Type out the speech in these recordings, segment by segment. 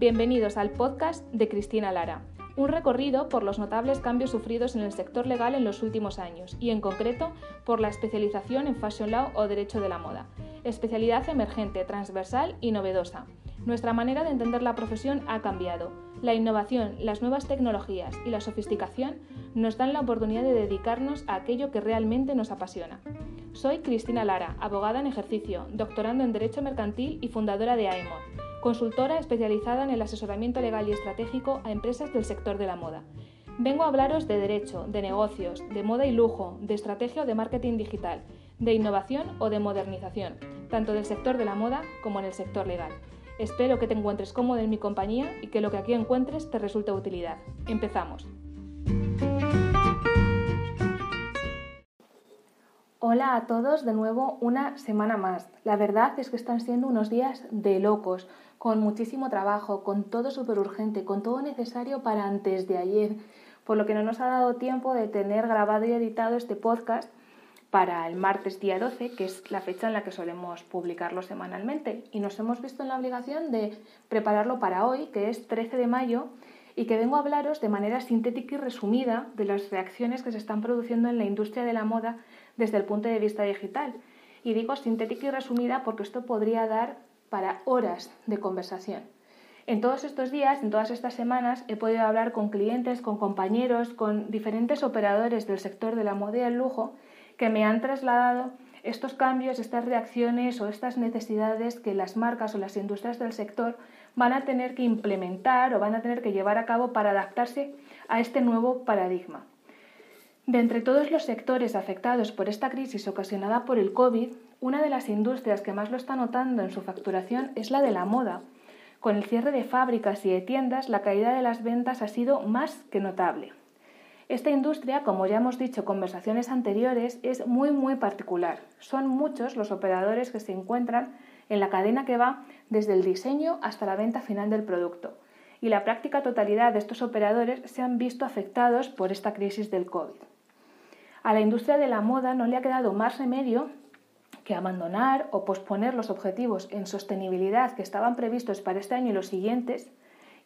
Bienvenidos al podcast de Cristina Lara, un recorrido por los notables cambios sufridos en el sector legal en los últimos años y en concreto por la especialización en Fashion Law o Derecho de la Moda, especialidad emergente, transversal y novedosa. Nuestra manera de entender la profesión ha cambiado. La innovación, las nuevas tecnologías y la sofisticación nos dan la oportunidad de dedicarnos a aquello que realmente nos apasiona. Soy Cristina Lara, abogada en ejercicio, doctorando en Derecho Mercantil y fundadora de AEMOD, consultora especializada en el asesoramiento legal y estratégico a empresas del sector de la moda. Vengo a hablaros de derecho, de negocios, de moda y lujo, de estrategia o de marketing digital, de innovación o de modernización, tanto del sector de la moda como en el sector legal. Espero que te encuentres cómodo en mi compañía y que lo que aquí encuentres te resulte de utilidad. Empezamos. Hola a todos, de nuevo una semana más. La verdad es que están siendo unos días de locos, con muchísimo trabajo, con todo súper urgente, con todo necesario para antes de ayer, por lo que no nos ha dado tiempo de tener grabado y editado este podcast para el martes día 12, que es la fecha en la que solemos publicarlo semanalmente. Y nos hemos visto en la obligación de prepararlo para hoy, que es 13 de mayo, y que vengo a hablaros de manera sintética y resumida de las reacciones que se están produciendo en la industria de la moda desde el punto de vista digital. Y digo sintética y resumida porque esto podría dar para horas de conversación. En todos estos días, en todas estas semanas, he podido hablar con clientes, con compañeros, con diferentes operadores del sector de la moda y el lujo que me han trasladado estos cambios, estas reacciones o estas necesidades que las marcas o las industrias del sector van a tener que implementar o van a tener que llevar a cabo para adaptarse a este nuevo paradigma. De entre todos los sectores afectados por esta crisis ocasionada por el COVID, una de las industrias que más lo está notando en su facturación es la de la moda. Con el cierre de fábricas y de tiendas, la caída de las ventas ha sido más que notable. Esta industria, como ya hemos dicho en conversaciones anteriores, es muy muy particular. Son muchos los operadores que se encuentran en la cadena que va desde el diseño hasta la venta final del producto. Y la práctica totalidad de estos operadores se han visto afectados por esta crisis del COVID. A la industria de la moda no le ha quedado más remedio que abandonar o posponer los objetivos en sostenibilidad que estaban previstos para este año y los siguientes,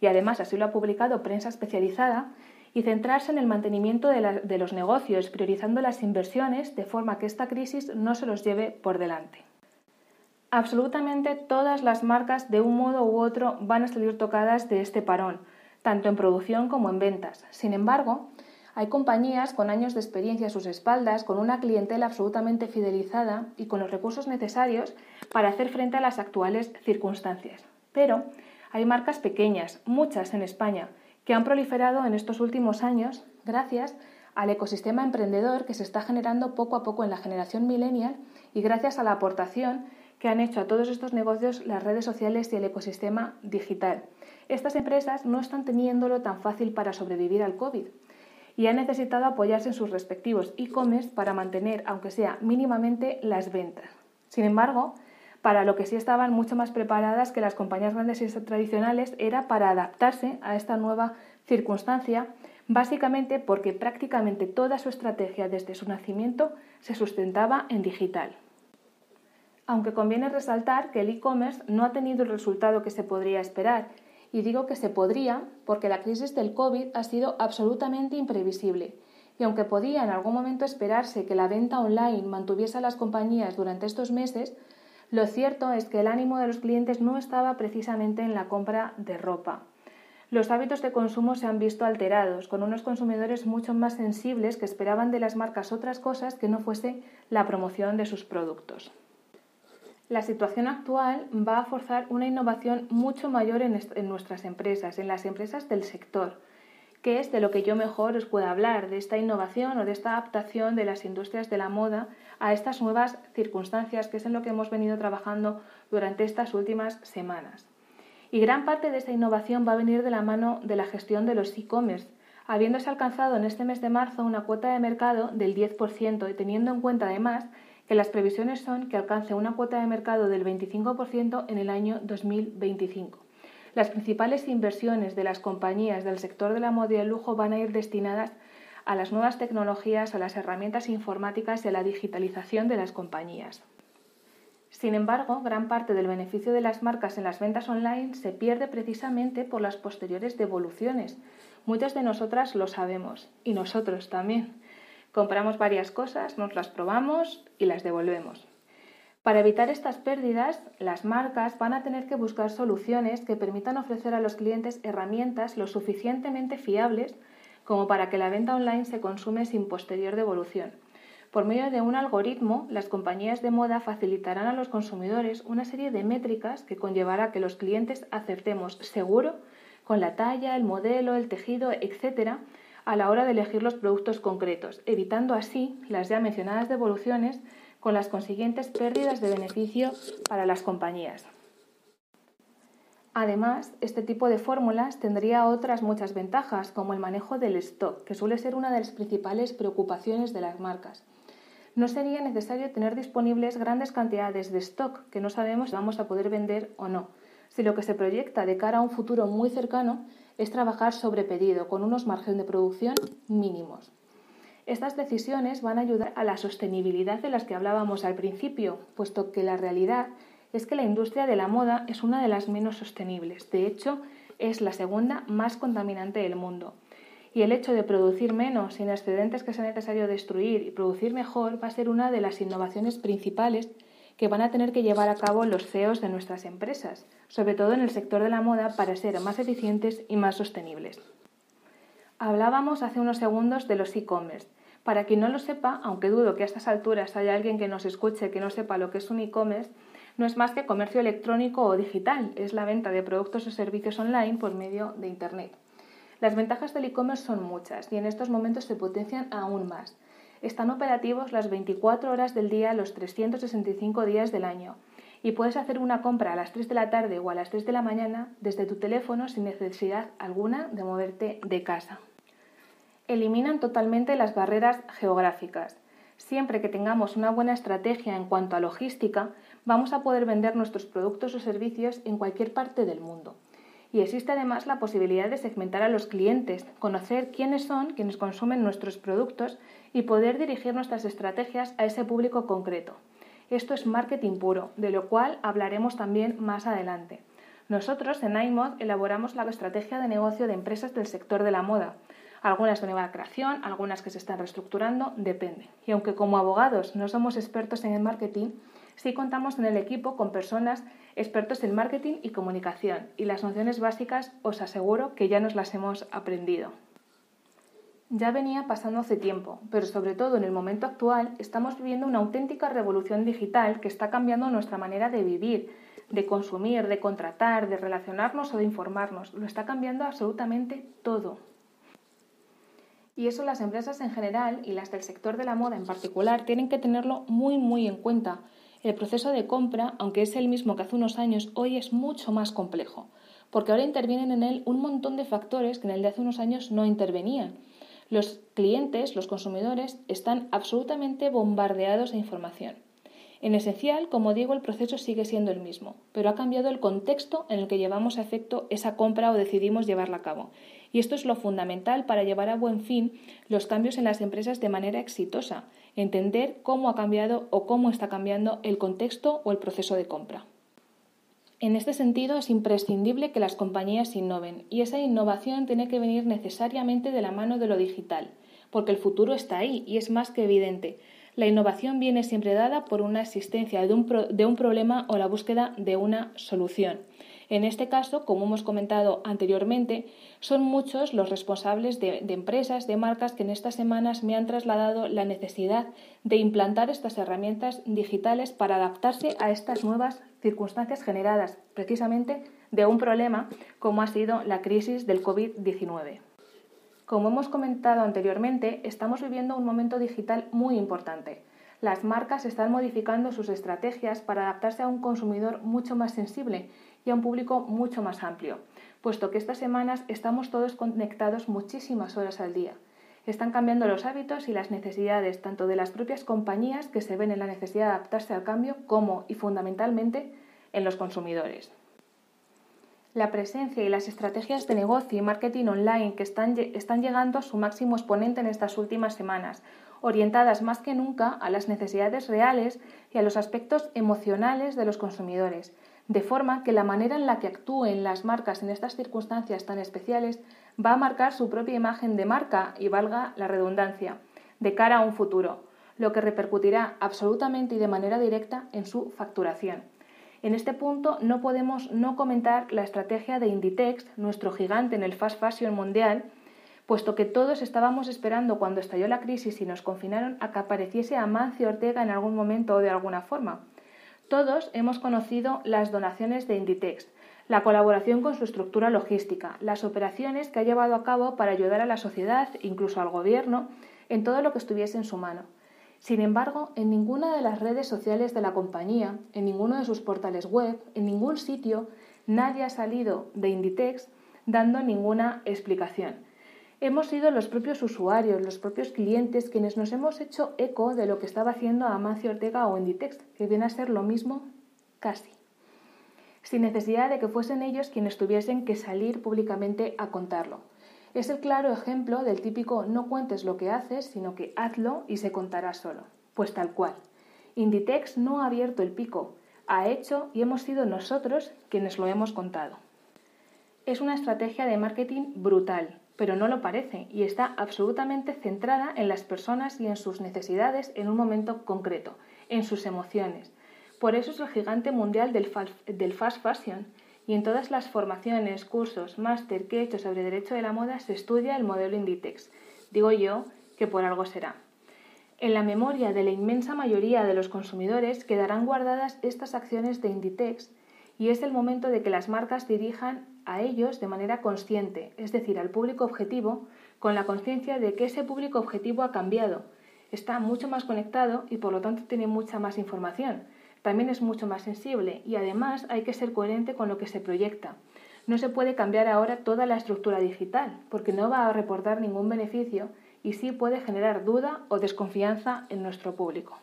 y además así lo ha publicado prensa especializada, y centrarse en el mantenimiento de, los negocios, priorizando las inversiones de forma que esta crisis no se los lleve por delante. Absolutamente todas las marcas de un modo u otro van a salir tocadas de este parón, tanto en producción como en ventas. Sin embargo, hay compañías con años de experiencia a sus espaldas, con una clientela absolutamente fidelizada y con los recursos necesarios para hacer frente a las actuales circunstancias. Pero hay marcas pequeñas, muchas en España, que han proliferado en estos últimos años gracias al ecosistema emprendedor que se está generando poco a poco en la generación millennial y gracias a la aportación que han hecho a todos estos negocios las redes sociales y el ecosistema digital. Estas empresas no están teniéndolo tan fácil para sobrevivir al COVID y han necesitado apoyarse en sus respectivos e-commerce para mantener, aunque sea mínimamente, las ventas. Sin embargo, para lo que sí estaban mucho más preparadas que las compañías grandes y tradicionales era para adaptarse a esta nueva circunstancia, básicamente porque prácticamente toda su estrategia desde su nacimiento se sustentaba en digital. Aunque conviene resaltar que el e-commerce no ha tenido el resultado que se podría esperar y digo que se podría porque la crisis del COVID ha sido absolutamente imprevisible. Y aunque podía en algún momento esperarse que la venta online mantuviese a las compañías durante estos meses, lo cierto es que el ánimo de los clientes no estaba precisamente en la compra de ropa. Los hábitos de consumo se han visto alterados, con unos consumidores mucho más sensibles que esperaban de las marcas otras cosas que no fuese la promoción de sus productos. La situación actual va a forzar una innovación mucho mayor en, nuestras empresas, en las empresas del sector, que es de lo que yo mejor os puedo hablar, de esta innovación o de esta adaptación de las industrias de la moda a estas nuevas circunstancias, que es en lo que hemos venido trabajando durante estas últimas semanas. Y gran parte de esta innovación va a venir de la mano de la gestión de los e-commerce, habiéndose alcanzado en este mes de marzo una cuota de mercado del 10% y teniendo en cuenta además que las previsiones son que alcance una cuota de mercado del 25% en el año 2025. Las principales inversiones de las compañías del sector de la moda y el lujo van a ir destinadas a las nuevas tecnologías, a las herramientas informáticas y a la digitalización de las compañías. Sin embargo, gran parte del beneficio de las marcas en las ventas online se pierde precisamente por las posteriores devoluciones. Muchas de nosotras lo sabemos y nosotros también. Compramos varias cosas, nos las probamos y las devolvemos. Para evitar estas pérdidas, las marcas van a tener que buscar soluciones que permitan ofrecer a los clientes herramientas lo suficientemente fiables como para que la venta online se consume sin posterior devolución. Por medio de un algoritmo, las compañías de moda facilitarán a los consumidores una serie de métricas que conllevará que los clientes acertemos seguro con la talla, el modelo, el tejido, etc., a la hora de elegir los productos concretos, evitando así las ya mencionadas devoluciones con las consiguientes pérdidas de beneficio para las compañías. Además, este tipo de fórmulas tendría otras muchas ventajas, como el manejo del stock, que suele ser una de las principales preocupaciones de las marcas. No sería necesario tener disponibles grandes cantidades de stock que no sabemos si vamos a poder vender o no, si lo que se proyecta de cara a un futuro muy cercano es trabajar sobre pedido, con unos márgenes de producción mínimos. Estas decisiones van a ayudar a la sostenibilidad de las que hablábamos al principio, puesto que la realidad es que la industria de la moda es una de las menos sostenibles. De hecho, es la segunda más contaminante del mundo. Y el hecho de producir menos sin excedentes que sea necesario destruir y producir mejor va a ser una de las innovaciones principales que van a tener que llevar a cabo los CEOs de nuestras empresas, sobre todo en el sector de la moda, para ser más eficientes y más sostenibles. Hablábamos hace unos segundos de los e-commerce. Para quien no lo sepa, aunque dudo que a estas alturas haya alguien que nos escuche que no sepa lo que es un e-commerce, no es más que comercio electrónico o digital, es la venta de productos o servicios online por medio de Internet. Las ventajas del e-commerce son muchas y en estos momentos se potencian aún más. Están operativos las 24 horas del día, los 365 días del año y puedes hacer una compra a las 3 de la tarde o a las 3 de la mañana desde tu teléfono sin necesidad alguna de moverte de casa. Eliminan totalmente las barreras geográficas. Siempre que tengamos una buena estrategia en cuanto a logística, vamos a poder vender nuestros productos o servicios en cualquier parte del mundo. Y existe además la posibilidad de segmentar a los clientes, conocer quiénes son quienes consumen nuestros productos y poder dirigir nuestras estrategias a ese público concreto. Esto es marketing puro, de lo cual hablaremos también más adelante. Nosotros en iMod elaboramos la estrategia de negocio de empresas del sector de la moda. Algunas de nueva creación, algunas que se están reestructurando, depende. Y aunque como abogados no somos expertos en el marketing, sí contamos en el equipo con personas expertos en marketing y comunicación. Y las nociones básicas os aseguro que ya nos las hemos aprendido. Ya venía pasando hace tiempo, pero sobre todo en el momento actual estamos viviendo una auténtica revolución digital que está cambiando nuestra manera de vivir, de consumir, de contratar, de relacionarnos o de informarnos. Lo está cambiando absolutamente todo. Y eso las empresas en general y las del sector de la moda en particular tienen que tenerlo muy muy en cuenta. El proceso de compra, aunque es el mismo que hace unos años, hoy es mucho más complejo, porque ahora intervienen en él un montón de factores que en el de hace unos años no intervenían los clientes, los consumidores, están absolutamente bombardeados de información. En esencial, como digo, el proceso sigue siendo el mismo, pero ha cambiado el contexto en el que llevamos a efecto esa compra o decidimos llevarla a cabo. Y esto es lo fundamental para llevar a buen fin los cambios en las empresas de manera exitosa, entender cómo ha cambiado o cómo está cambiando el contexto o el proceso de compra. En este sentido, es imprescindible que las compañías innoven y esa innovación tiene que venir necesariamente de la mano de lo digital, porque el futuro está ahí y es más que evidente. La innovación viene siempre dada por una existencia de un, de un problema o la búsqueda de una solución. En este caso, como hemos comentado anteriormente, son muchos los responsables de, empresas, de marcas que en estas semanas me han trasladado la necesidad de implantar estas herramientas digitales para adaptarse a estas nuevas circunstancias generadas precisamente de un problema como ha sido la crisis del COVID-19. Como hemos comentado anteriormente, estamos viviendo un momento digital muy importante. Las marcas están modificando sus estrategias para adaptarse a un consumidor mucho más sensible y a un público mucho más amplio, puesto que estas semanas estamos todos conectados muchísimas horas al día. Están cambiando los hábitos y las necesidades tanto de las propias compañías que se ven en la necesidad de adaptarse al cambio como y fundamentalmente en los consumidores. La presencia y las estrategias de negocio y marketing online que están, están llegando a su máximo exponente en estas últimas semanas, orientadas más que nunca a las necesidades reales y a los aspectos emocionales de los consumidores, de forma que la manera en la que actúen las marcas en estas circunstancias tan especiales va a marcar su propia imagen de marca y valga la redundancia, de cara a un futuro, lo que repercutirá absolutamente y de manera directa en su facturación. En este punto no podemos no comentar la estrategia de Inditex, nuestro gigante en el fast fashion mundial, puesto que todos estábamos esperando cuando estalló la crisis y nos confinaron a que apareciese Amancio Ortega en algún momento o de alguna forma. Todos hemos conocido las donaciones de Inditex, la colaboración con su estructura logística, las operaciones que ha llevado a cabo para ayudar a la sociedad, incluso al gobierno, en todo lo que estuviese en su mano. Sin embargo, en ninguna de las redes sociales de la compañía, en ninguno de sus portales web, en ningún sitio, nadie ha salido de Inditex dando ninguna explicación. Hemos sido los propios usuarios, los propios clientes, quienes nos hemos hecho eco de lo que estaba haciendo Amancio Ortega o Inditex, que viene a ser lo mismo casi sin necesidad de que fuesen ellos quienes tuviesen que salir públicamente a contarlo. Es el claro ejemplo del típico no cuentes lo que haces, sino que hazlo y se contará solo. Pues tal cual. Inditex no ha abierto el pico, ha hecho y hemos sido nosotros quienes lo hemos contado. Es una estrategia de marketing brutal, pero no lo parece y está absolutamente centrada en las personas y en sus necesidades en un momento concreto, en sus emociones, por eso es el gigante mundial del, fast fashion y en todas las formaciones, cursos, máster que he hecho sobre derecho de la moda se estudia el modelo Inditex. Digo yo que por algo será. En la memoria de la inmensa mayoría de los consumidores quedarán guardadas estas acciones de Inditex y es el momento de que las marcas dirijan a ellos de manera consciente, es decir, al público objetivo, con la conciencia de que ese público objetivo ha cambiado, está mucho más conectado y por lo tanto tiene mucha más información también es mucho más sensible y además hay que ser coherente con lo que se proyecta. No se puede cambiar ahora toda la estructura digital porque no va a reportar ningún beneficio y sí puede generar duda o desconfianza en nuestro público.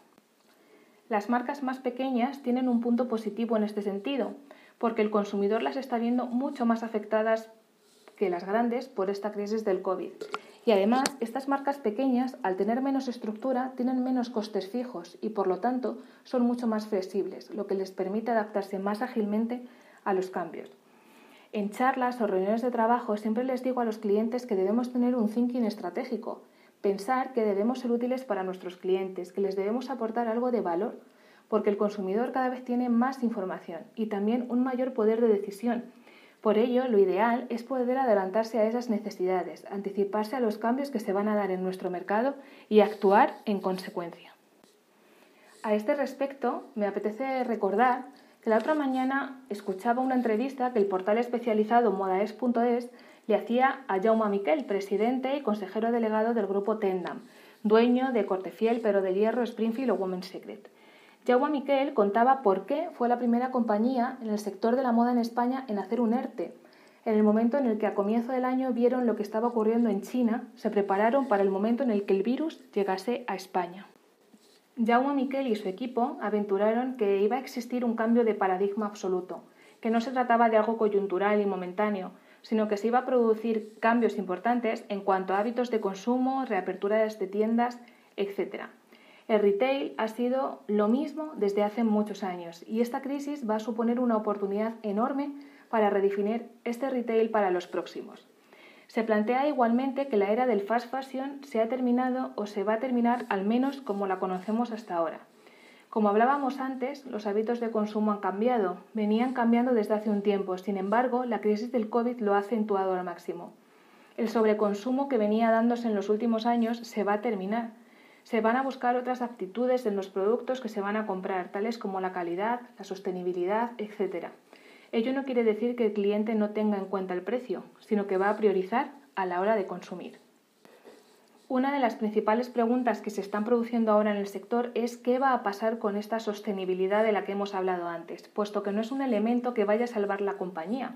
Las marcas más pequeñas tienen un punto positivo en este sentido, porque el consumidor las está viendo mucho más afectadas que las grandes por esta crisis del COVID y además, estas marcas pequeñas, al tener menos estructura, tienen menos costes fijos y por lo tanto son mucho más flexibles, lo que les permite adaptarse más ágilmente a los cambios. En charlas o reuniones de trabajo siempre les digo a los clientes que debemos tener un thinking estratégico, pensar que debemos ser útiles para nuestros clientes, que les debemos aportar algo de valor, porque el consumidor cada vez tiene más información y también un mayor poder de decisión por ello, lo ideal es poder adelantarse a esas necesidades, anticiparse a los cambios que se van a dar en nuestro mercado y actuar en consecuencia. A este respecto, me apetece recordar que la otra mañana escuchaba una entrevista que el portal especializado modaes.es le hacía a Jaume Miquel, presidente y consejero delegado del grupo Tendam, dueño de Cortefiel, pero de Hierro, Springfield o Women's Secret. Jaume Miquel contaba por qué fue la primera compañía en el sector de la moda en España en hacer un ERTE. En el momento en el que a comienzo del año vieron lo que estaba ocurriendo en China, se prepararon para el momento en el que el virus llegase a España. Jaume Miquel y su equipo aventuraron que iba a existir un cambio de paradigma absoluto, que no se trataba de algo coyuntural y momentáneo, sino que se iba a producir cambios importantes en cuanto a hábitos de consumo, reaperturas de tiendas, etc. El retail ha sido lo mismo desde hace muchos años y esta crisis va a suponer una oportunidad enorme para redefinir este retail para los próximos. Se plantea igualmente que la era del fast fashion se ha terminado o se va a terminar al menos como la conocemos hasta ahora. Como hablábamos antes, los hábitos de consumo han cambiado, venían cambiando desde hace un tiempo, sin embargo, la crisis del COVID lo ha acentuado al máximo. El sobreconsumo que venía dándose en los últimos años se va a terminar se van a buscar otras aptitudes en los productos que se van a comprar, tales como la calidad, la sostenibilidad, etc. Ello no quiere decir que el cliente no tenga en cuenta el precio, sino que va a priorizar a la hora de consumir. Una de las principales preguntas que se están produciendo ahora en el sector es qué va a pasar con esta sostenibilidad de la que hemos hablado antes, puesto que no es un elemento que vaya a salvar la compañía.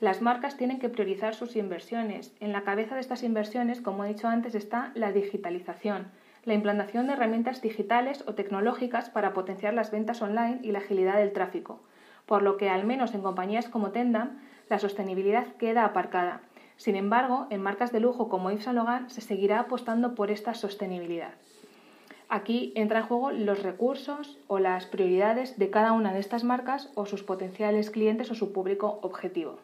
Las marcas tienen que priorizar sus inversiones. En la cabeza de estas inversiones, como he dicho antes, está la digitalización, la implantación de herramientas digitales o tecnológicas para potenciar las ventas online y la agilidad del tráfico, por lo que al menos en compañías como Tendam la sostenibilidad queda aparcada. Sin embargo, en marcas de lujo como Yves Saint Laurent se seguirá apostando por esta sostenibilidad. Aquí entra en juego los recursos o las prioridades de cada una de estas marcas o sus potenciales clientes o su público objetivo.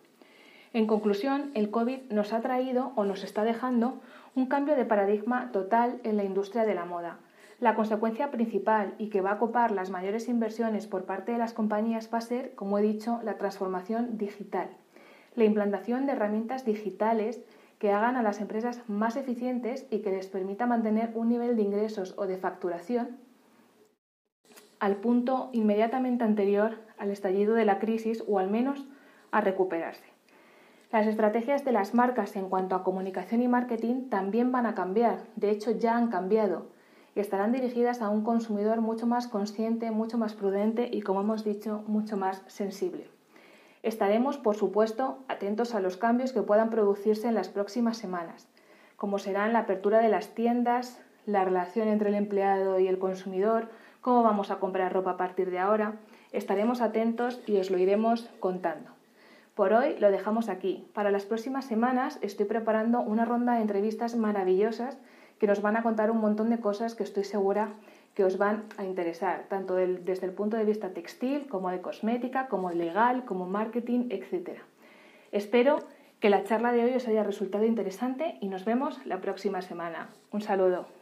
En conclusión, el COVID nos ha traído o nos está dejando un cambio de paradigma total en la industria de la moda. La consecuencia principal y que va a copar las mayores inversiones por parte de las compañías va a ser, como he dicho, la transformación digital. La implantación de herramientas digitales que hagan a las empresas más eficientes y que les permita mantener un nivel de ingresos o de facturación al punto inmediatamente anterior al estallido de la crisis o al menos a recuperarse. Las estrategias de las marcas en cuanto a comunicación y marketing también van a cambiar, de hecho ya han cambiado, y estarán dirigidas a un consumidor mucho más consciente, mucho más prudente y, como hemos dicho, mucho más sensible. Estaremos, por supuesto, atentos a los cambios que puedan producirse en las próximas semanas, como serán la apertura de las tiendas, la relación entre el empleado y el consumidor, cómo vamos a comprar ropa a partir de ahora. Estaremos atentos y os lo iremos contando. Por hoy lo dejamos aquí. Para las próximas semanas estoy preparando una ronda de entrevistas maravillosas que nos van a contar un montón de cosas que estoy segura que os van a interesar, tanto desde el punto de vista textil como de cosmética, como legal, como marketing, etc. Espero que la charla de hoy os haya resultado interesante y nos vemos la próxima semana. Un saludo.